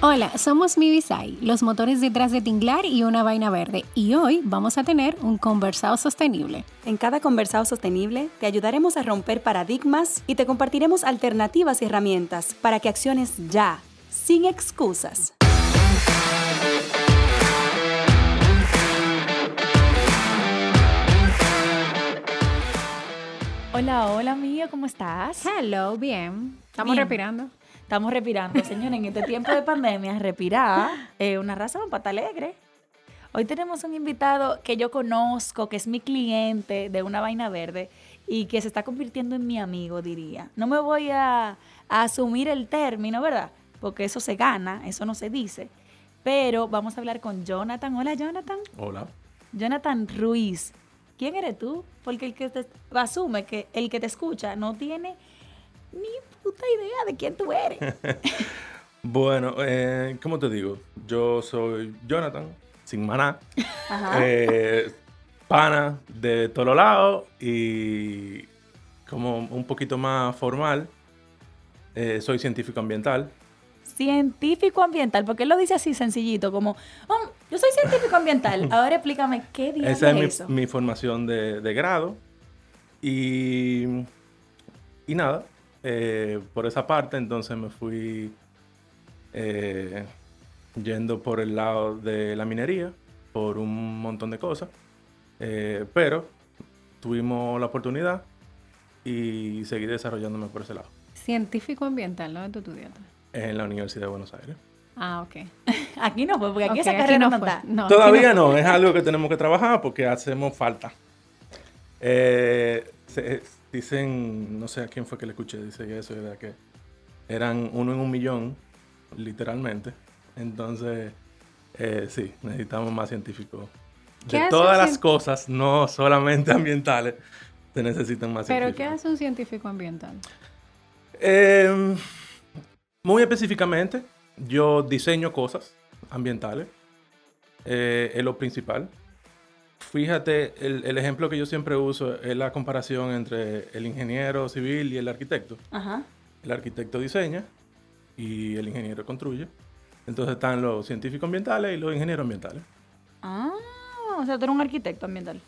Hola, somos Mivisai, los motores detrás de Tinglar y una vaina verde, y hoy vamos a tener un conversado sostenible. En cada conversado sostenible te ayudaremos a romper paradigmas y te compartiremos alternativas y herramientas para que acciones ya, sin excusas. Hola, hola amiga, ¿cómo estás? Hello, bien. Estamos Bien. respirando. Estamos respirando, señores. En este tiempo de pandemia, respirar es una razón para estar alegre. Hoy tenemos un invitado que yo conozco, que es mi cliente de una vaina verde y que se está convirtiendo en mi amigo, diría. No me voy a, a asumir el término, ¿verdad? Porque eso se gana, eso no se dice. Pero vamos a hablar con Jonathan. Hola, Jonathan. Hola. Jonathan Ruiz. ¿Quién eres tú? Porque el que te asume que el que te escucha no tiene ni puta idea de quién tú eres. Bueno, eh, ¿cómo te digo? Yo soy Jonathan, sin maná, Ajá. eh, pana de todos lados y como un poquito más formal, eh, soy científico ambiental. Científico ambiental, porque él lo dice así sencillito, como, "Oh, yo soy científico ambiental. Ahora explícame qué diablo Esa es eso. mi formación de, de grado. Y, y nada, eh, por esa parte entonces me fui eh, yendo por el lado de la minería, por un montón de cosas. Eh, pero tuvimos la oportunidad y seguí desarrollándome por ese lado, Científico ambiental, ¿no? De tu estudiante. en la Universidad de Buenos Aires. Ah, ok. Aquí no fue, porque aquí Ok, esa carrera no, fue. está. No, aquí Todavía fue. no, es algo que tenemos que trabajar porque hacemos falta. Eh, se- dicen, no sé a quién fue que le escuché, dice eso, era que eran uno en un millón, literalmente. Entonces, eh, sí, necesitamos más científicos. ¿Qué De todas las cien- cosas, no solamente ambientales, se necesitan más ¿Pero qué científicos. hace un científico ambiental? Eh, muy específicamente, yo diseño cosas ambientales. eh, es lo principal. Fíjate, el, el ejemplo que yo siempre uso es la comparación entre el ingeniero civil y el arquitecto. Ajá. El arquitecto diseña y el ingeniero construye. Entonces están los científicos ambientales y los ingenieros ambientales. Ah, o sea, tú eres un arquitecto ambiental.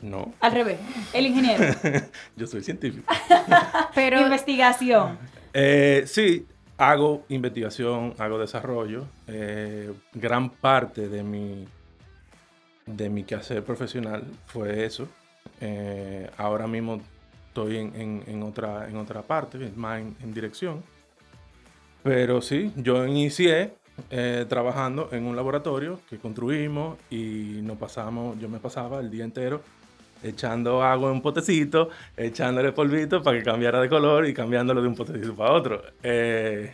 No, Al revés, el ingeniero. yo soy científico. Pero, Investigación. Eh, sí, hago investigación, hago desarrollo. Eh, gran parte de mi, de mi quehacer profesional fue eso. Eh, ahora mismo estoy en, en- en otra, en otra parte, más en, en dirección. Pero sí, yo inicié eh, trabajando en un laboratorio que construimos y nos pasamos, yo me pasaba el día entero echando agua en un potecito, echándole polvito para que cambiara de color y cambiándolo de un potecito para otro. Eh,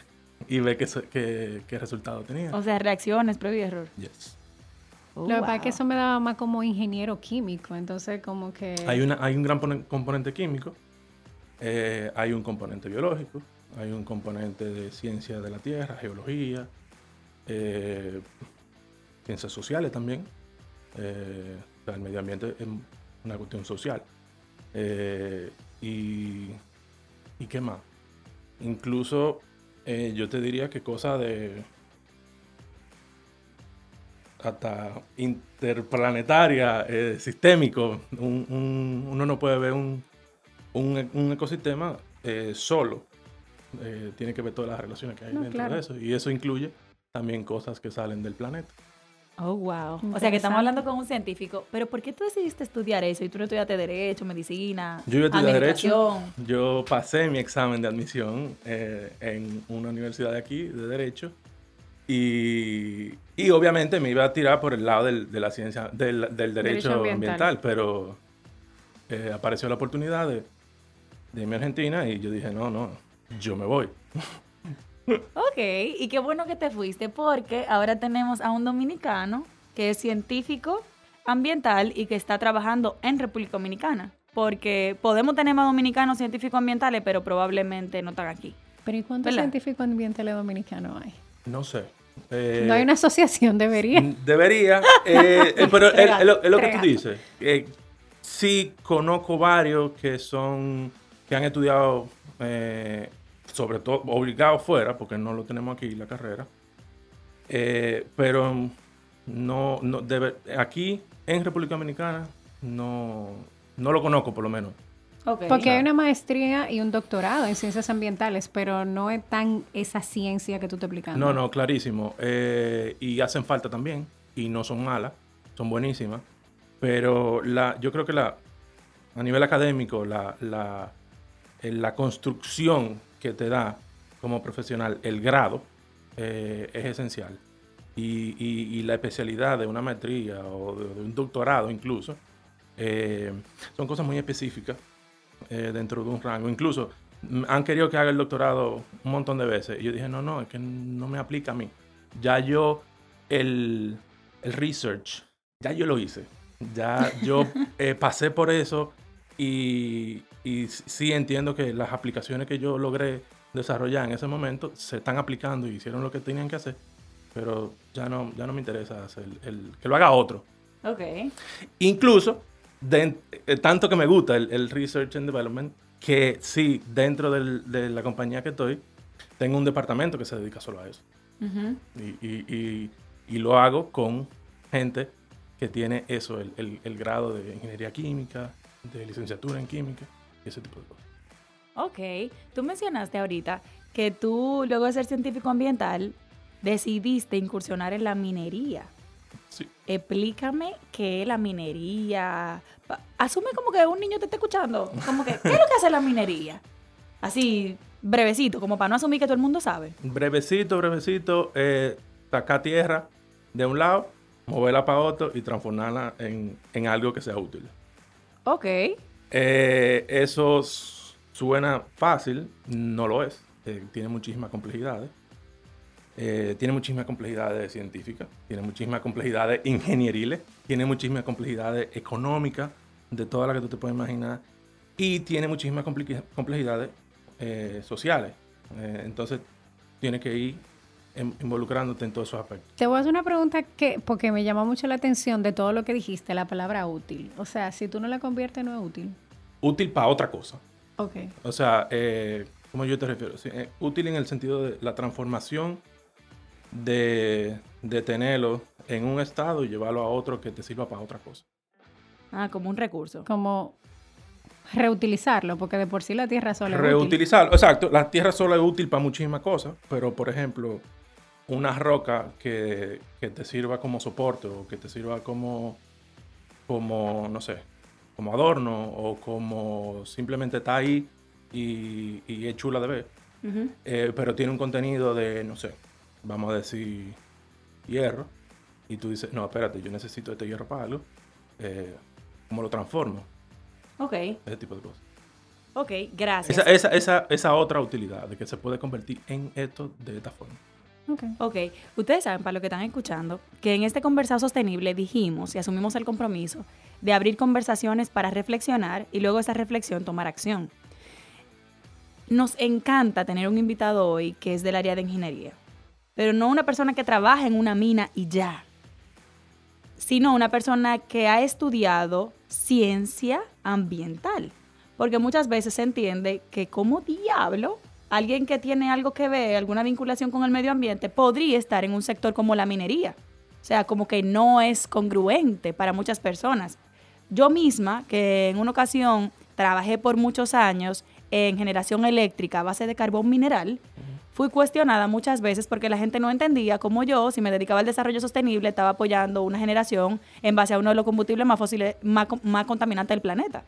y ver qué, qué, qué resultado tenía. O sea, reacciones, prueba y error. Yes. Oh, lo que pasa es que eso me daba más como ingeniero químico, entonces como que... Hay, una, hay un gran pone- componente químico, eh, hay un componente biológico, hay un componente de ciencia de la tierra, geología, eh, ciencias sociales también. Eh, o sea, el medio ambiente es una cuestión social. Eh, y, ¿Y qué más? Incluso eh, yo te diría que cosas de hasta interplanetaria, eh, sistémico. Un- un- uno no puede ver un, un- un ecosistema eh, solo. Eh, tiene que ver todas las relaciones que hay No, dentro claro. de eso. Y eso incluye también cosas que salen del planeta. Oh, wow. O sea, que estamos hablando con un científico. Pero ¿por qué tú decidiste estudiar eso y tú no estudiaste Derecho, Medicina, Yo iba a estudiar Derecho. Administración? Yo pasé mi examen de admisión eh, en una universidad de aquí, de Derecho. Y, y obviamente me iba a tirar por el lado del, de la ciencia, del, del derecho, Derecho ambiental. ambiental. pero eh, apareció la oportunidad de, de irme a Argentina y yo dije, no, no, yo me voy. Ok, y qué bueno que te fuiste porque ahora tenemos a un dominicano que es científico ambiental y que está trabajando en República Dominicana. Porque podemos tener más dominicanos científicos ambientales, pero probablemente no están aquí. Pero ¿y cuántos ¿Verdad? científicos ambientales dominicanos hay? No sé. Eh, no hay una asociación, debería. Debería, eh, eh, pero es, lo, que tú dices. Eh, sí, conozco varios que son, que han estudiado, sobre todo obligados fuera, porque no lo tenemos aquí la carrera. Pero no, no debe, aquí en República Dominicana no, no lo conozco por lo menos. Porque hay una maestría y un doctorado en ciencias ambientales, pero no es tan esa ciencia que tú te explicando. No, no, clarísimo. Eh, y hacen falta también. Y no son malas, son buenísimas. Pero la, yo creo que la, a nivel académico, la, la, eh, la construcción que te da como profesional, el grado, eh, es esencial. Y, y- y la especialidad de una maestría o de, de un doctorado incluso, eh, son cosas muy específicas eh, dentro de un rango. Incluso mm, han querido que haga el doctorado un montón de veces. Y yo dije, no, no, es que no me aplica a mí. Ya yo, el, el research, ya yo lo hice. Ya yo eh, pasé por eso y, y sí entiendo que las aplicaciones que yo logré desarrollar en ese momento se están aplicando y hicieron lo que tenían que hacer. Pero ya no, ya no me interesa hacer el, que lo haga otro. Ok. Incluso, eh, tanto que me gusta el, el Research and Development, que sí, dentro del- de la compañía que estoy, tengo un departamento que se dedica solo a eso. Y, y- y- y lo hago con gente que tiene eso, el, el- el grado de ingeniería química, de licenciatura en química, y ese tipo de cosas. Ok. Tú mencionaste ahorita que tú, luego de ser científico ambiental, decidiste incursionar en la minería. Sí. Explícame qué es la minería. Asume como que un niño te está escuchando. Como que, ¿qué es lo que hace la minería? Así, brevecito, como para no asumir que todo el mundo sabe. Brevecito, brevecito, eh, sacar tierra de un lado, moverla para otro y transformarla en, en algo que sea útil. Ok. Eh, eso suena fácil, no lo es. Eh, tiene muchísimas complejidades. Eh, tiene muchísimas complejidades científicas, tiene muchísimas complejidades ingenieriles, tiene muchísimas complejidades económicas, de todas las que tú te puedes imaginar, y tiene muchísimas complejidades eh, sociales. Eh, entonces, tienes que ir em- involucrándote en todos esos aspectos. Te voy a hacer una pregunta que, porque me llamó mucho la atención de todo lo que dijiste, la palabra útil. O sea, si tú no la conviertes, no es útil. Útil para otra cosa. Ok. O sea, eh, ¿cómo yo te refiero? Sí, útil en el sentido de la transformación de, de tenerlo en un estado y llevarlo a otro que te sirva para otra cosa. Ah, como un recurso. Como reutilizarlo, porque de por sí la tierra sola es útil. Reutilizarlo. Exacto, la tierra solo es útil para muchísimas cosas, pero por ejemplo, una roca que, que te sirva como soporte o que te sirva como, como, no sé, como adorno o como simplemente está ahí y, y es chula de ver. Eh, pero tiene un contenido de, no sé, vamos a decir, hierro. Y tú dices, no, espérate, yo necesito este hierro para algo. Eh, ¿Cómo lo transformo? Ok. Ese tipo de cosas. Ok, gracias. Esa, esa, esa, esa otra utilidad de que se puede convertir en esto de esta forma. Ok. Ok, ustedes saben, para lo que están escuchando, que en este conversado sostenible dijimos y asumimos el compromiso de abrir conversaciones para reflexionar y luego esa reflexión tomar acción. Nos encanta tener un invitado hoy que es del área de ingeniería, pero no una persona que trabaja en una mina y ya, sino una persona que ha estudiado ciencia ambiental. Porque muchas veces se entiende que como diablo, alguien que tiene algo que ver, alguna vinculación con el medio ambiente, podría estar en un sector como la minería. O sea, como que no es congruente para muchas personas. Yo misma, que en una ocasión trabajé por muchos años en generación eléctrica a base de carbón mineral, fui cuestionada muchas veces porque la gente no entendía cómo yo, si me dedicaba al desarrollo sostenible, estaba apoyando una generación en base a uno de los combustibles más fósiles, más, más contaminantes del planeta.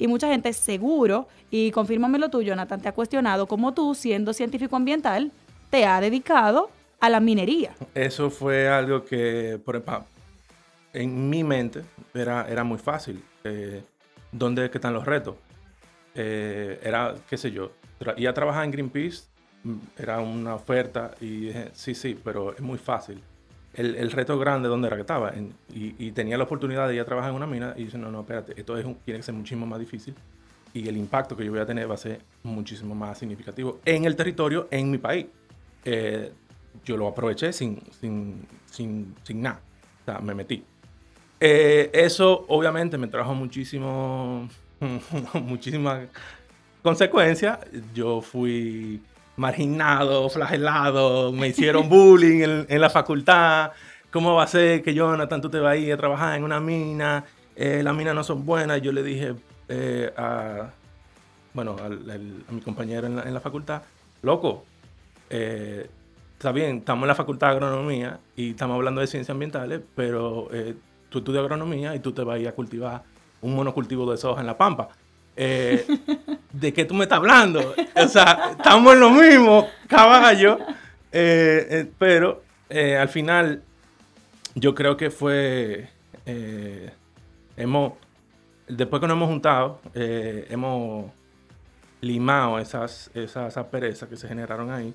Y mucha gente seguro, y confírmame lo tuyo, Nathan, te ha cuestionado cómo tú, siendo científico ambiental, te ha dedicado a la minería. Eso fue algo que, por ejemplo, en mi mente era, era muy fácil. Eh, ¿Dónde es que están los retos? Eh, era, qué sé yo, ir a trabajar en Greenpeace era una oferta y dije, sí, sí, pero es muy fácil. el, el reto grande donde era que estaba. En- y, y tenía la oportunidad de ir a trabajar en una mina y dice, no, no, espérate, esto es un- tiene que ser muchísimo más difícil y el impacto que yo voy a tener va a ser muchísimo más significativo en el territorio, en mi país. Eh, yo lo aproveché sin, sin, sin, sin nada. O sea, me metí. Eh, eso obviamente me trajo muchísimo, muchísimas consecuencias. Yo fui marginado, flagelado, me hicieron bullying en, la facultad. ¿Cómo va a ser que Jonathan tú te vas a ir a trabajar en una mina? Eh, las minas no son buenas. Yo le dije eh, a, bueno, a mi compañero en la, en la facultad, loco, eh, está bien, estamos en la facultad de agronomía y estamos hablando de ciencias ambientales, pero tú estudias agronomía y tú te vas a ir a cultivar un monocultivo de soja en la pampa. Eh, ¿De qué tú me estás hablando? O sea, estamos en lo mismo, caballo. Eh, eh, pero al final, yo creo que fue. hemos. Después que nos hemos juntado, hemos limado esas, esas asperezas que se generaron ahí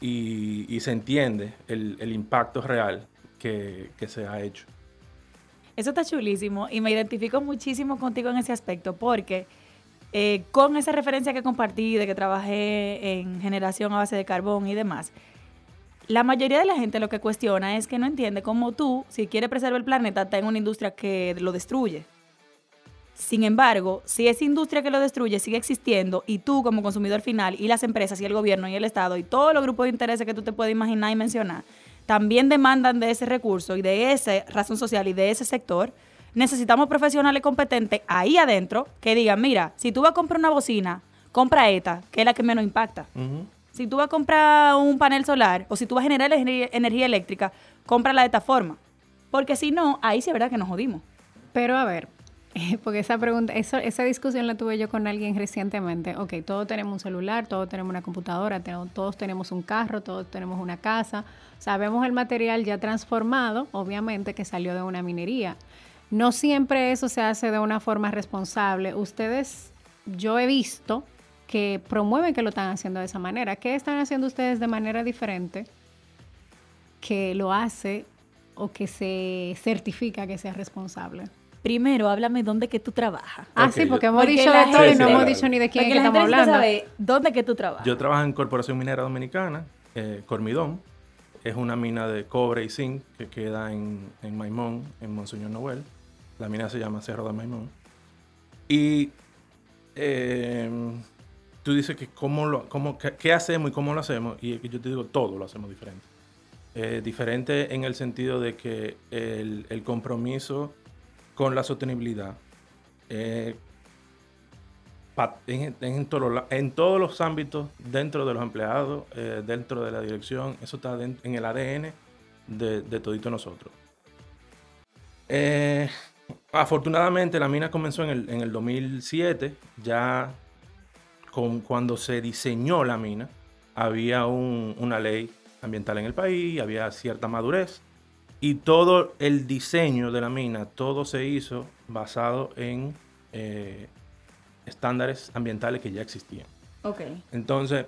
y, se entiende el, impacto real que se ha hecho. Eso está chulísimo y me identifico muchísimo contigo en ese aspecto porque eh, con esa referencia que compartí de que trabajé en generación a base de carbón y demás, la mayoría de la gente lo que cuestiona es que no entiende cómo tú, si quieres preservar el planeta, está en una industria que lo destruye. Sin embargo, si esa industria que lo destruye sigue existiendo y tú como consumidor final y las empresas y el gobierno y el Estado y todos los grupos de intereses que tú te puedes imaginar y mencionar, también demandan de ese recurso y de esa razón social y de ese sector, necesitamos profesionales competentes ahí adentro que digan, mira, si tú vas a comprar una bocina, compra esta, que es la que menos impacta. Si tú vas a comprar un panel solar o si tú vas a generar energía, energía eléctrica, cómprala de esta forma. Porque si no, ahí sí es verdad que nos jodimos. Pero a ver, porque esa pregunta, eso, esa discusión la tuve yo con alguien recientemente. Ok, todos tenemos un celular, todos tenemos una computadora, todos tenemos un carro, todos tenemos una casa. Sabemos el material ya transformado, obviamente, que salió de una minería. No siempre eso se hace de una forma responsable. Ustedes, yo he visto que promueven que lo están haciendo de esa manera. ¿Qué están haciendo ustedes de manera diferente que lo hace o que se certifica que sea responsable? Primero, háblame dónde que tú trabajas. Ah, sí, yo- porque hemos Porque dicho de todo y no hemos dicho ni de quién Porque es que estamos hablando. saber dónde que tú trabajas. Yo trabajo en Corporación Minera Dominicana, eh, Cormidón. Es una mina de cobre y zinc que queda en, en Maimón, en Monseñor Noel. La mina se llama Cerro de Maimón. Y eh, tú dices que cómo lo, cómo, qué, qué hacemos y cómo lo hacemos. Y es que yo te digo, todo lo hacemos diferente. Eh, diferente en el sentido de que el, el compromiso con la sostenibilidad eh, en, en todo en todos los ámbitos, dentro de los empleados, eh, dentro de la dirección, eso está en el ADN de, de nosotros. Eh, afortunadamente la mina comenzó en el, en el 2007, ya con, cuando se diseñó la mina, había un- una ley ambiental en el país, había cierta madurez y todo el diseño de la mina, todo se hizo basado en eh, estándares ambientales que ya existían. Ok. Entonces,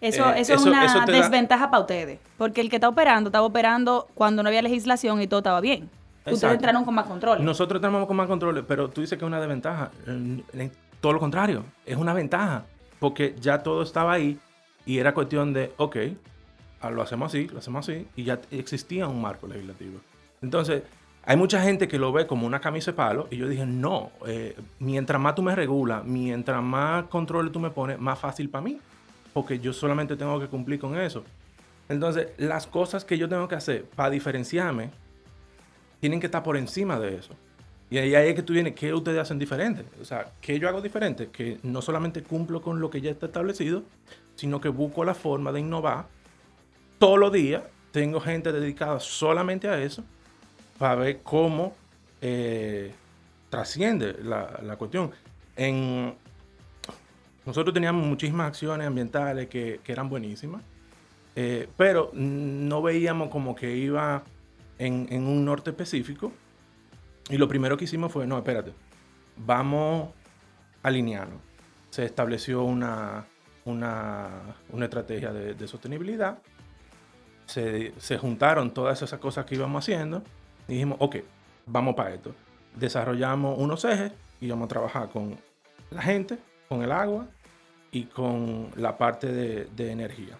Eso, Eh, eso, es una eso te da- desventaja para ustedes. Porque el que está operando, estaba operando cuando no había legislación y todo estaba bien. Ustedes entraron con más control. nosotros tenemos con más controles, pero tú dices que es una desventaja. Eh, Todo lo contrario, es una ventaja, porque ya todo estaba ahí y era cuestión de, ok, lo hacemos así, lo hacemos así, y ya existía un marco legislativo. Entonces, hay mucha gente que lo ve como una camisa de palo, y yo dije, no, eh, mientras más tú me regulas, mientras más control tú me pones, más fácil para mí, porque yo solamente tengo que cumplir con eso. Entonces, las cosas que yo tengo que hacer para diferenciarme tienen que estar por encima de eso. Y ahí es que tú vienes, ¿qué ustedes hacen diferente? O sea, ¿qué yo hago diferente? Que no solamente cumplo con lo que ya está establecido, sino que busco la forma de innovar. Todos los días tengo gente dedicada solamente a eso para ver cómo eh, trasciende la, la cuestión. Nosotros teníamos muchísimas acciones ambientales que, eran buenísimas, eh, pero no veíamos como que iba en, en un norte específico. Y lo primero que hicimos fue, no, espérate, vamos a alinearnos. Se estableció una, una, una estrategia de sostenibilidad. Se, se juntaron todas esas cosas que íbamos haciendo y dijimos, ok, vamos para esto. Desarrollamos unos ejes y vamos a trabajar con la gente, con el agua y con la parte de, energía.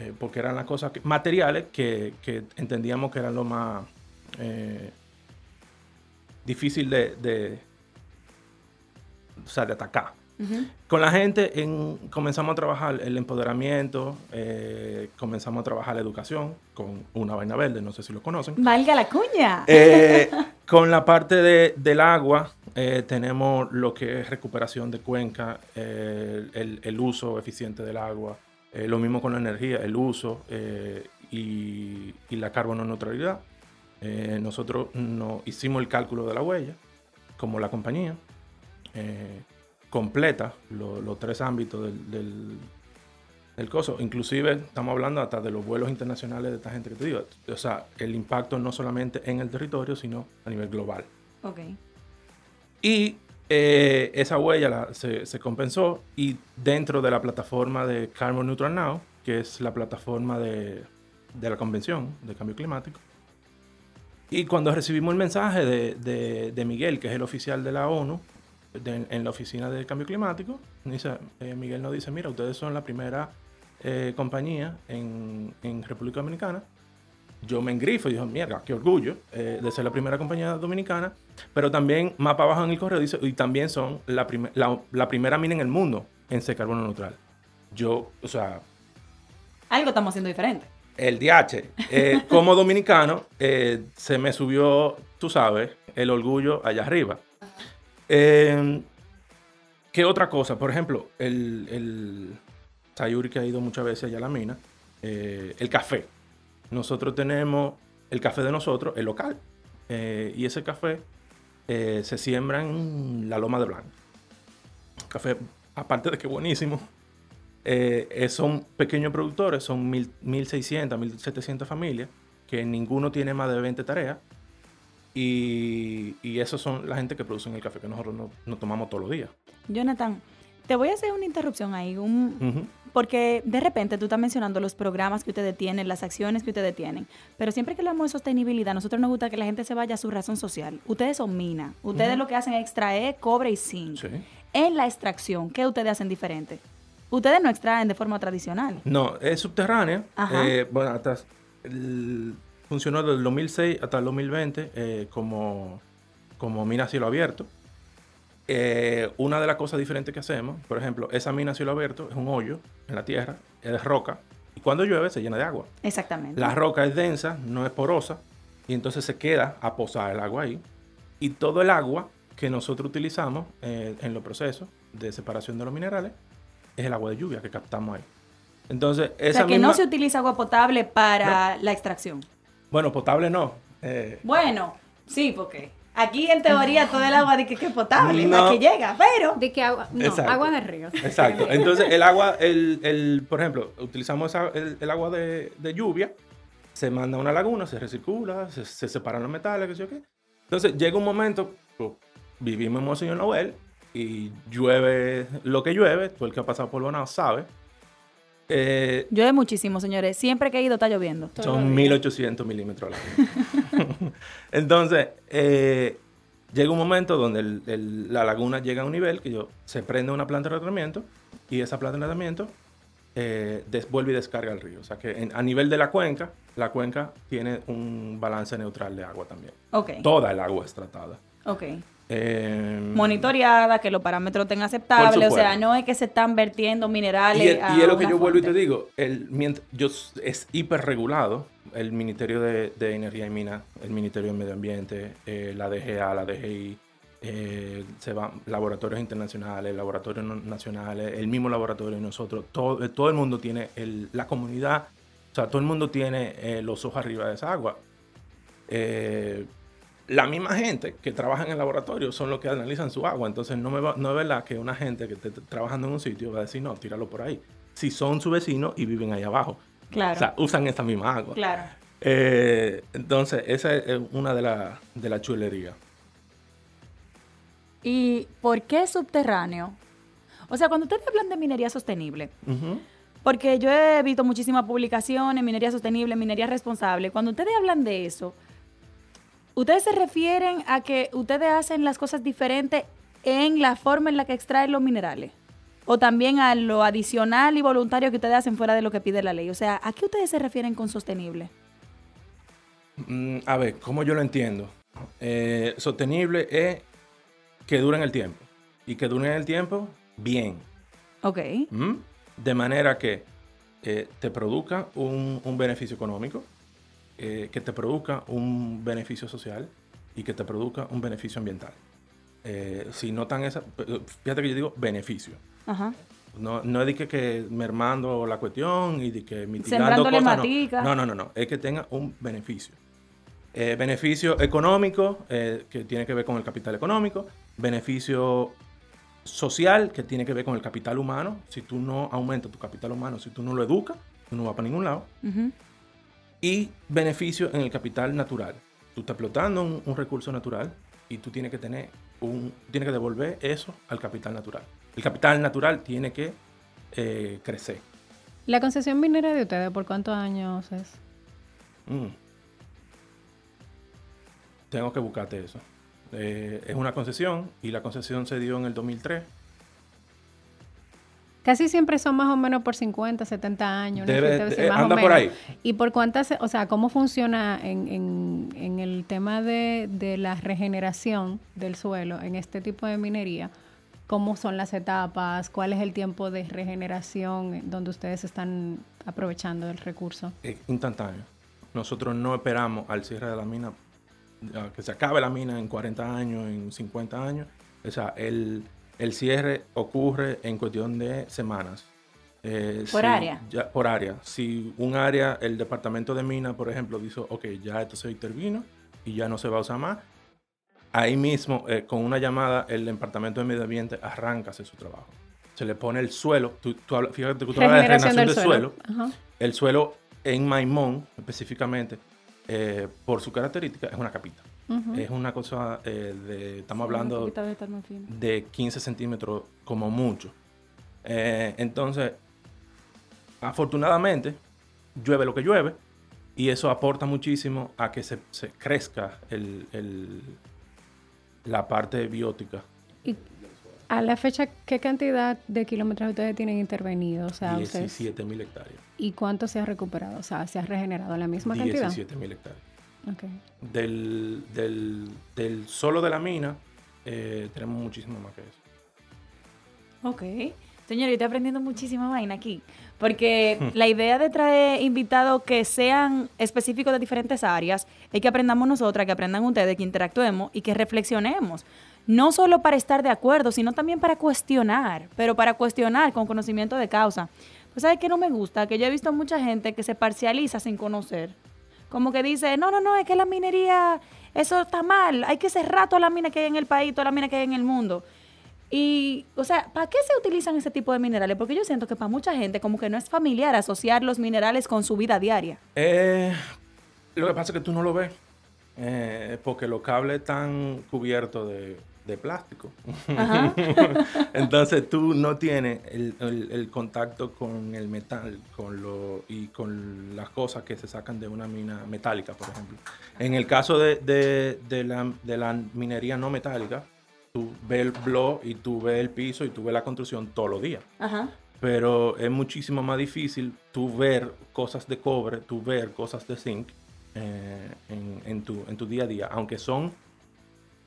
Eh, porque eran las cosas que- materiales que, que entendíamos que eran lo más eh, difícil de, de, o sea, de atacar. Con la gente en- comenzamos a trabajar el empoderamiento, eh, comenzamos a trabajar la educación con una vaina verde, no sé si lo conocen. Valga la cuña. Eh, con la parte de- del agua, eh, tenemos lo que es recuperación de cuenca, el, el uso eficiente del agua, lo mismo con la energía, el uso y, y la carbono neutralidad. Nosotros no, hicimos el cálculo de la huella, como la compañía, eh, completa lo- los tres ámbitos del, del, del coso. Inclusive estamos hablando hasta de los vuelos internacionales de esta gente que te digo. O sea, el impacto no solamente en el territorio, sino a nivel global. Ok. Y eh, esa huella la- se, se compensó y dentro de la plataforma de Carbon Neutral Now, que es la plataforma de, de la Convención de Cambio Climático, y cuando recibimos el mensaje de, de- de Miguel, que es el oficial de la ONU, de- en la oficina de cambio climático, dice, eh, Miguel nos dice, mira, ustedes son la primera eh, compañía en, en República Dominicana. Yo me engrifo y digo, mierda, qué orgullo eh, de ser la primera compañía dominicana. Pero también, más para abajo en el correo, dice, y también son la, prime- la, la primera mina en el mundo en ser carbono neutral. Yo, o sea, Algo estamos haciendo diferente. el DH, eh, como dominicano, eh, se me subió, tú sabes, el orgullo allá arriba. Eh, ¿Qué otra cosa? Por ejemplo, el, el Sayuri que ha ido muchas veces allá a la mina, eh, el café. Nosotros tenemos el café de nosotros, el local, eh, y ese café eh, se siembra en la Loma de Blanco. Café, aparte de que buenísimo, son pequeños productores, son mil- 1.600, 1.700 familias, que ninguno tiene más de 20 tareas. Y, y esos son la gente que producen el café que nosotros no, no tomamos todos los días. Jonathan, te voy a hacer una interrupción ahí, un- porque de repente tú estás mencionando los programas que ustedes tienen, las acciones que ustedes tienen, pero siempre que hablamos de sostenibilidad, a nosotros nos gusta que la gente se vaya a su razón social. Ustedes son minas, ustedes lo que hacen es extraer cobre y zinc. Sí. En la extracción, ¿qué ustedes hacen diferente? Ustedes no extraen de forma tradicional. No, es subterránea. Ajá. Eh, bueno, hasta el- funcionó del 2006 hasta el 2020 eh, como, como mina a cielo abierto. Eh, una de las cosas diferentes que hacemos, por ejemplo, esa mina a cielo abierto es un hoyo en la tierra, es roca, y cuando llueve se llena de agua. Exactamente. La roca es densa, no es porosa, y entonces se queda a posar el agua ahí. Y todo el agua que nosotros utilizamos eh, en los procesos de separación de los minerales es el agua de lluvia que captamos ahí. Entonces, o esa sea, que misma- no se utiliza agua potable para la extracción. Bueno, potable no. eh, Bueno, sí, porque aquí en teoría todo el agua de que, que es potable, No. la que llega, pero... De que agua, no, Exacto. agua de río. Exacto. Entonces, el agua, el, el- por ejemplo, utilizamos esa- el, el agua de, de lluvia, se manda a una laguna, se recircula, se, se separan los metales, qué sé yo qué. Entonces, llega un momento, pues, vivimos en Monseñor Noel y llueve lo que llueve, todo el que ha pasado por Bonao sabe. Eh, Llueve muchísimo, señores. Siempre que he ido está lloviendo. son 1800 milímetros al año. Entonces, eh, llega un momento donde el- el- la laguna llega a un nivel que yo, se prende una planta de tratamiento y esa planta de tratamiento eh, vuelve y descarga el río. O sea que en- a nivel de la cuenca, la cuenca tiene un balance neutral de agua también. Ok, Toda el agua es tratada. ok. Eh, Monitoreada, que los parámetros estén aceptables. O sea, no es que se están vertiendo Y, minerales. a y es lo que yo vuelvo y te digo, el, yo, es hiperregulado el Ministerio de, de Energía y Minas, el Ministerio de Medio Ambiente, eh, la DGA, la DGI, eh, se van laboratorios internacionales, laboratorios nacionales, el mismo laboratorio y nosotros, todo, eh, todo el mundo tiene, el- la comunidad, o sea, todo el mundo tiene los ojos arriba de esa agua. Eh, la misma gente que trabaja en el laboratorio son los que analizan su agua. Entonces, no, me va- no es verdad que una gente que esté trabajando en un sitio va a decir, no, tíralo por ahí. Si son su vecino y viven ahí abajo. Claro. O sea, usan esta misma agua. claro. Eh, entonces, esa es una de las de chulerías. ¿Y por qué subterráneo? O sea, cuando ustedes hablan de minería sostenible. Porque yo he visto muchísimas publicaciones, minería sostenible, minería responsable. Cuando ustedes hablan de eso, ¿ustedes se refieren a que ustedes hacen las cosas diferentes en la forma en la que extraen los minerales? ¿O también a lo adicional y voluntario que ustedes hacen fuera de lo que pide la ley? O sea, ¿a qué ustedes se refieren con sostenible? Mm, a ver, ¿cómo yo lo entiendo? Eh, sostenible es que dure en el tiempo. Y que dure en el tiempo bien. Ok. ¿Mm? De manera que eh, te produzca un, un beneficio económico, eh, que te produzca un beneficio social y que te produzca un beneficio ambiental. Eh, si notan esa, fíjate que yo digo beneficio. Ajá. No, no es de que, que mermando la cuestión y de que mitigando cosas. matica. No. no, no, no, no. Es que tenga un beneficio. Eh, beneficio económico, eh, que tiene que ver con el capital económico. Beneficio social, que tiene que ver con el capital humano. Si tú no aumentas tu capital humano, si tú no lo educas, tú no vas para ningún lado. Ujú. Y beneficio en el capital natural. Tú estás explotando un, un recurso natural y tú tienes que tener un, tienes que devolver eso al capital natural. El capital natural tiene que eh, crecer. La concesión minera de ustedes, ¿por cuántos años es? Mm. Tengo que buscarte eso. Eh, es una concesión y la concesión se dio en el 2003. Casi siempre son más o menos por 50, 70 años. ¿no? Debe- ser eh, más o por menos. ahí. ¿Y por cuántas, o sea, cómo funciona en, en- en el tema de, de la regeneración del suelo en este tipo de minería? ¿Cómo son las etapas? ¿Cuál es el tiempo de regeneración donde ustedes están aprovechando el recurso? Es instantáneo. Nosotros no esperamos al cierre de la mina, que se acabe la mina en 40 años, en 50 años. O sea, el, el cierre ocurre en cuestión de semanas. Eh, ¿Por si área? ya- por área. Si un área, el departamento de mina, por ejemplo, dice, ok, ya esto se intervino y ya no se va a usar más, ahí mismo, eh, con una llamada, el departamento de medio ambiente arranca hacer su trabajo. Se le pone el suelo. Tú, tú hablas- fíjate que tú hablas de Regeneración del del suelo. El suelo en Maimón, específicamente, eh, por su característica, es una capita. Es una cosa eh, de, estamos hablando fina. de 15 centímetros como mucho. Eh, entonces, afortunadamente, llueve lo que llueve y eso aporta muchísimo a que se, se crezca el- el- la parte biótica. Y a la fecha, ¿qué cantidad de kilómetros ustedes tienen intervenido? O sea, ustedes- 17 mil hectáreas. ¿Y cuánto se ha recuperado? O sea, ¿se ha regenerado la misma cantidad? 17 mil hectáreas. Ok. Del, del, del solo de la mina, eh, tenemos muchísimo más que eso. Ok. Señor, yo estoy aprendiendo muchísima vaina aquí. Porque la idea de traer invitados que sean específicos de diferentes áreas es que aprendamos nosotras, que aprendan ustedes, que interactuemos y que reflexionemos. No solo para estar de acuerdo, sino también para cuestionar, pero para cuestionar con conocimiento de causa. Pues, ¿sabes qué no me gusta? Que yo he visto mucha gente que se parcializa sin conocer. Como que dice, no, no, no, es que la minería, eso está mal, hay que cerrar toda la mina que hay en el país, toda la mina que hay en el mundo. Y, o sea, ¿para qué se utilizan ese tipo de minerales? Porque yo siento que para mucha gente como que no es familiar asociar los minerales con su vida diaria. Eh, lo que pasa es que tú no lo ves. eh, porque los cables están cubiertos de, de plástico. Ajá. Entonces tú no tienes el, el- el contacto con el metal con lo, y con las cosas que se sacan de una mina metálica, por ejemplo. En el caso de, de- de la, de la minería no metálica, tú ves el blog y tú ves el piso y tú ves la construcción todos los días. Ajá. Pero es muchísimo más difícil tú ver cosas de cobre, tú ver cosas de zinc eh, en, en tu, en tu día a día, aunque son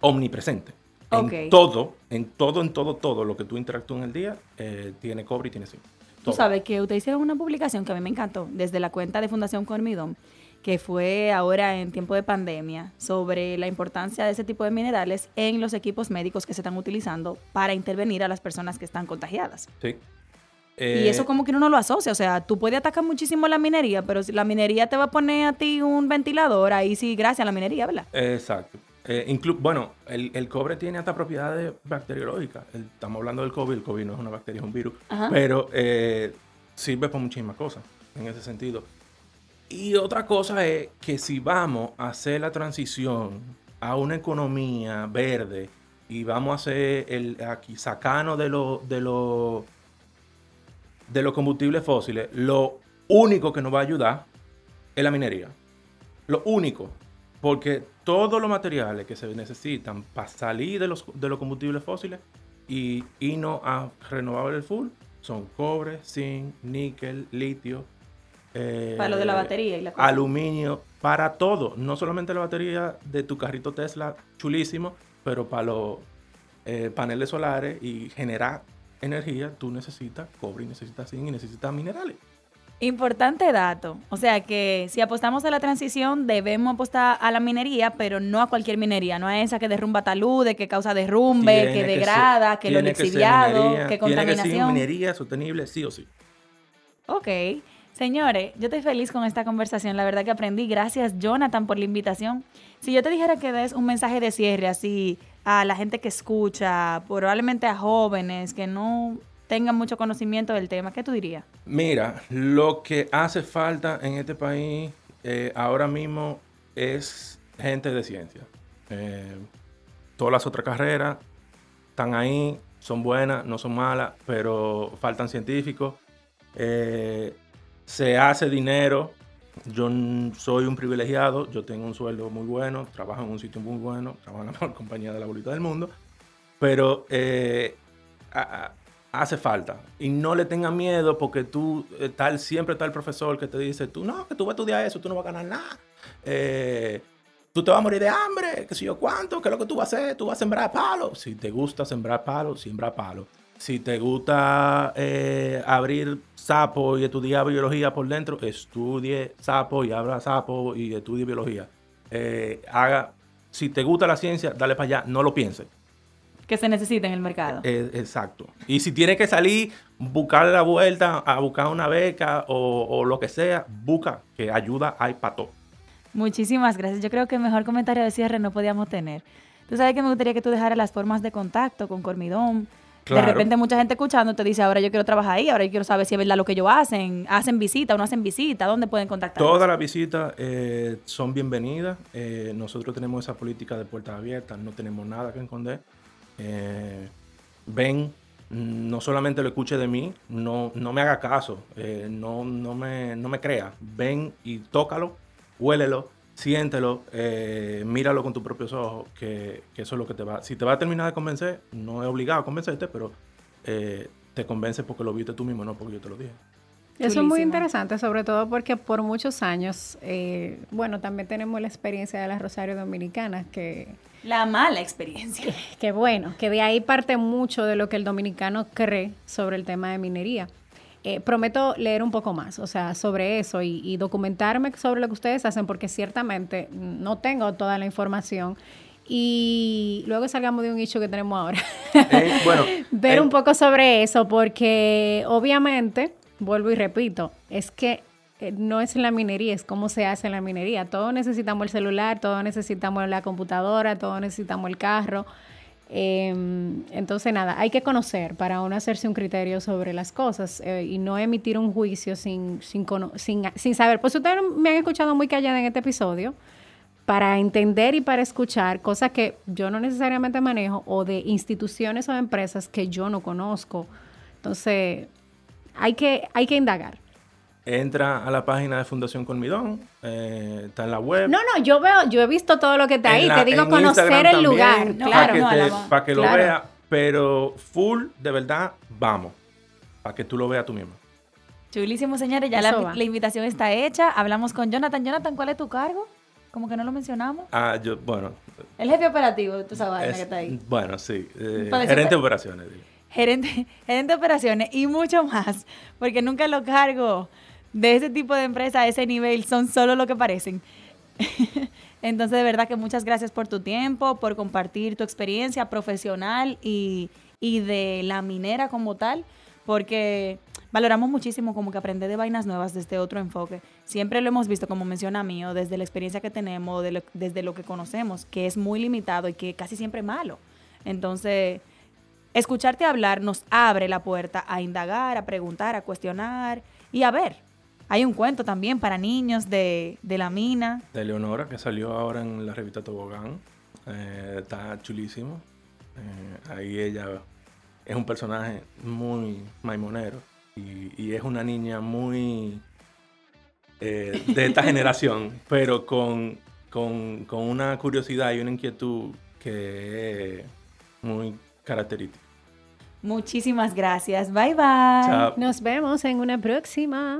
omnipresentes. En todo, en todo, en todo, todo lo que tú interactúas en el día, eh, tiene cobre y tiene zinc. Tú sabes que ustedes hicieron una publicación que a mí me encantó desde la cuenta de Fundación Cormidón, que fue ahora en tiempo de pandemia, sobre la importancia de ese tipo de minerales en los equipos médicos que se están utilizando para intervenir a las personas que están contagiadas. Sí. y Eh, eso como que uno no lo asocia, o sea, tú puedes atacar muchísimo la minería, pero si la minería te va a poner a ti un ventilador, ahí sí, gracias a la minería, ¿verdad? Exacto. Eh, bueno, el, el cobre tiene hasta propiedades bacteriológicas. El- estamos hablando del COVID, el COVID no es una bacteria, es un virus, Ajá. pero eh, sirve para muchísimas cosas en ese sentido. Y otra cosa es que si vamos a hacer la transición a una economía verde y vamos a hacer el aquí sacarnos de lo de lo de los combustibles fósiles, lo único que nos va a ayudar es la minería. Lo único. Porque todos los materiales que se necesitan para salir de los, de los combustibles fósiles y irnos a renovables full son cobre, zinc, níquel, litio. eh, para lo de la batería y la cosa. Aluminio, para todo. No solamente la batería de tu carrito Tesla, chulísimo, pero para los eh, paneles solares y generar energía, tú necesitas cobre, y necesitas zinc y necesitas minerales. Importante dato. O sea que si apostamos a la transición, debemos apostar a la minería, pero no a cualquier minería, no a esa que derrumba taludes, que causa derrumbe, que, degrada, que, lo lixiviado, que, contaminación. Tiene que minería sostenible, sí o sí. Ok. Señores, yo estoy feliz con esta conversación. La verdad que aprendí. Gracias, Jonathan, por la invitación. Si yo te dijera que des un mensaje de cierre así a la gente que escucha, probablemente a jóvenes que no tengan mucho conocimiento del tema, ¿qué tú dirías? Mira, lo que hace falta en este país eh, ahora mismo es gente de ciencia. Eh, todas las otras carreras están ahí, son buenas, no son malas, pero faltan científicos. Eh, se hace dinero. Yo soy un privilegiado, yo tengo un sueldo muy bueno, trabajo en un sitio muy bueno, trabajo en la mejor compañía de la bolita del mundo, pero hace falta. Y no le tenga miedo porque tú, eh, tal, siempre está el profesor que te dice, tú no, que tú vas a estudiar eso, tú no vas a ganar nada. Eh, tú te vas a morir de hambre, qué sé yo cuánto, qué es lo que tú vas a hacer, tú vas a sembrar palos. Si te gusta sembrar palos, siembra palos. Si te gusta eh, abrir sapo y estudiar biología por dentro, estudie sapo y abra sapo y estudie biología. haga, si te gusta la ciencia, dale para allá, no lo pienses que se necesita en el mercado. Eh, exacto. Y si tiene que salir, buscar la vuelta, a buscar una beca o, lo que sea, busca, que ayuda hay para todo. Muchísimas gracias. Yo creo que el mejor comentario de cierre no podíamos tener. Tú sabes que me gustaría que tú dejaras las formas de contacto con Cormidón. De repente mucha gente escuchando te dice, ahora yo quiero trabajar ahí, ahora yo quiero saber si es verdad lo que ellos hacen. Hacen visita o no hacen visita, ¿dónde pueden contactar? Todas las visitas eh, son bienvenidas. Eh, nosotros tenemos esa política de puertas abiertas, no tenemos nada que esconder. Eh, ven, no solamente lo escuche de mí, no, no me haga caso, eh, no, no, me, no me crea. Ven y tócalo, huélelo, siéntelo, eh, míralo con tus propios ojos, que, eso es lo que te va. Si te va a terminar de convencer, no es obligado a convencerte, pero te convence porque lo viste tú mismo, no porque yo te lo dije. Eso es muy interesante, sobre todo porque por muchos años, bueno, también tenemos la experiencia de la Rosario Dominicana, que la mala experiencia. Que, bueno, que de ahí parte mucho de lo que el dominicano cree sobre el tema de minería. Eh, prometo leer un poco más, o sea, sobre eso y, documentarme sobre lo que ustedes hacen, porque ciertamente no tengo toda la información. Y luego salgamos de un hecho que tenemos ahora. Eh, bueno, ver un poco sobre eso, porque obviamente, vuelvo y repito, es que eh, no es la minería, es cómo se hace la minería. Todos necesitamos el celular, todos necesitamos la computadora, todos necesitamos el carro. Em, entonces, nada, hay que conocer para uno hacerse un criterio sobre las cosas eh, y no emitir un juicio sin, sin, sin, saber. Pues ustedes me han escuchado muy callada en este episodio para entender y para escuchar cosas que yo no necesariamente manejo o de instituciones o empresas que yo no conozco. Entonces, hay que, hay que indagar entra a la página de Fundación Colmidón, eh, está en la web. No, no, yo veo, yo he visto todo lo que está ahí, te digo conocer el lugar, claro. Para que, lo vea, pero full, de verdad, vamos, para que tú lo veas tú mismo. Chulísimo, señores, ya la, invitación está hecha, hablamos con Jonathan. Jonathan, ¿cuál es tu cargo? Como que no lo mencionamos. Ah, yo, bueno. El jefe operativo, tú sabes, que está ahí. Bueno, sí, eh, gerente de operaciones. Gerente, gerente de operaciones y mucho más, porque nunca lo cargo de ese tipo de empresa a ese nivel son solo lo que parecen. Entonces, de verdad que muchas gracias por tu tiempo, por compartir tu experiencia profesional y, de la minera como tal, porque valoramos muchísimo como que aprender de vainas nuevas desde otro enfoque. Siempre lo hemos visto, como menciona Mío, desde la experiencia que tenemos, desde lo que conocemos, que es muy limitado y que casi siempre malo. Entonces, escucharte hablar nos abre la puerta a indagar, a preguntar, a cuestionar y a ver hay un cuento también para niños de, la mina. De Leonora, que salió ahora en la revista Tobogán. Eh, está chulísimo. Eh, ahí ella es un personaje muy maimonero. y es una niña muy eh, de esta generación, pero con, con, con, una curiosidad y una inquietud que es muy característica. Muchísimas gracias. Bye bye. Nos vemos en una próxima.